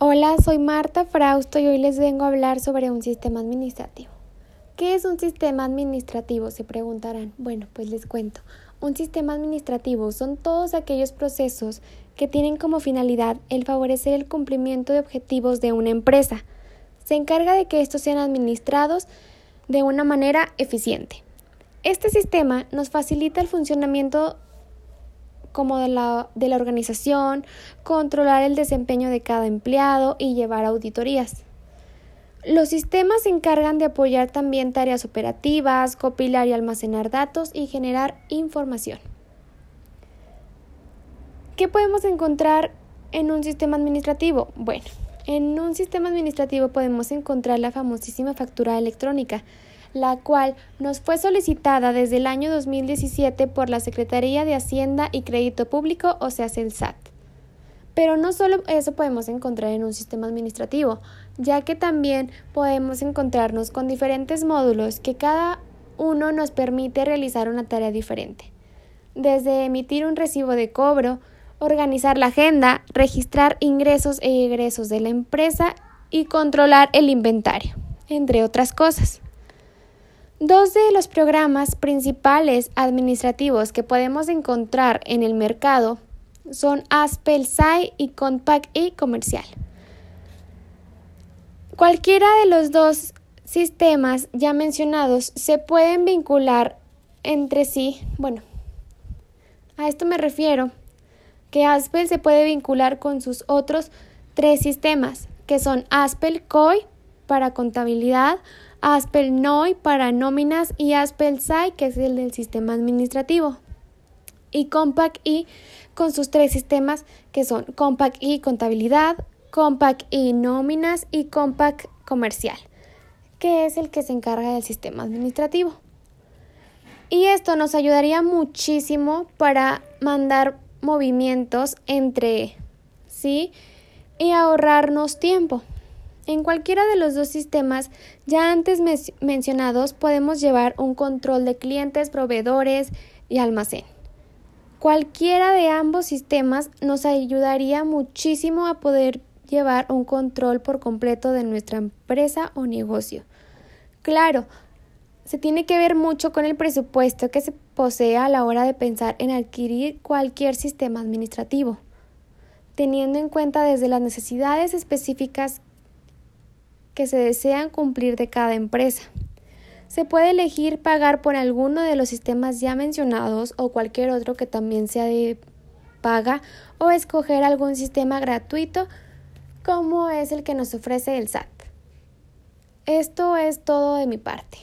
Hola, soy Marta Frausto y hoy les vengo a hablar sobre un sistema administrativo. ¿Qué es un sistema administrativo? Se preguntarán. Bueno, pues les cuento. Un sistema administrativo son todos aquellos procesos que tienen como finalidad el favorecer el cumplimiento de objetivos de una empresa. Se encarga de que estos sean administrados de una manera eficiente. Este sistema nos facilita el funcionamiento como de la, de la organización, controlar el desempeño de cada empleado y llevar auditorías. Los sistemas se encargan de apoyar también tareas operativas, copilar y almacenar datos y generar información. ¿Qué podemos encontrar en un sistema administrativo? Bueno, en un sistema administrativo podemos encontrar la famosísima factura electrónica, la cual nos fue solicitada desde el año 2017 por la Secretaría de Hacienda y Crédito Público, o sea, el SAT. Pero no solo eso podemos encontrar en un sistema administrativo, ya que también podemos encontrarnos con diferentes módulos que cada uno nos permite realizar una tarea diferente. Desde emitir un recibo de cobro, organizar la agenda, registrar ingresos e egresos de la empresa y controlar el inventario, entre otras cosas. Dos de los programas principales administrativos que podemos encontrar en el mercado son Aspel SAI y Compact e Comercial. Cualquiera de los dos sistemas ya mencionados se pueden vincular entre sí. Bueno, a esto me refiero que Aspel se puede vincular con sus otros tres sistemas, que son Aspel COI para contabilidad, Aspel NOI para nóminas y Aspel SAI, que es el del sistema administrativo. Y Compact I con sus tres sistemas que son Compact I contabilidad, Compact I nóminas y Compact comercial, que es el que se encarga del sistema administrativo. Y esto nos ayudaría muchísimo para mandar movimientos entre sí y ahorrarnos tiempo. En cualquiera de los dos sistemas ya antes mencionados podemos llevar un control de clientes, proveedores y almacén. Cualquiera de ambos sistemas nos ayudaría muchísimo a poder llevar un control por completo de nuestra empresa o negocio. Claro, se tiene que ver mucho con el presupuesto que se posee a la hora de pensar en adquirir cualquier sistema administrativo, teniendo en cuenta desde las necesidades específicas que se desean cumplir de cada empresa. Se puede elegir pagar por alguno de los sistemas ya mencionados o cualquier otro que también sea de paga o escoger algún sistema gratuito como es el que nos ofrece el SAT. Esto es todo de mi parte.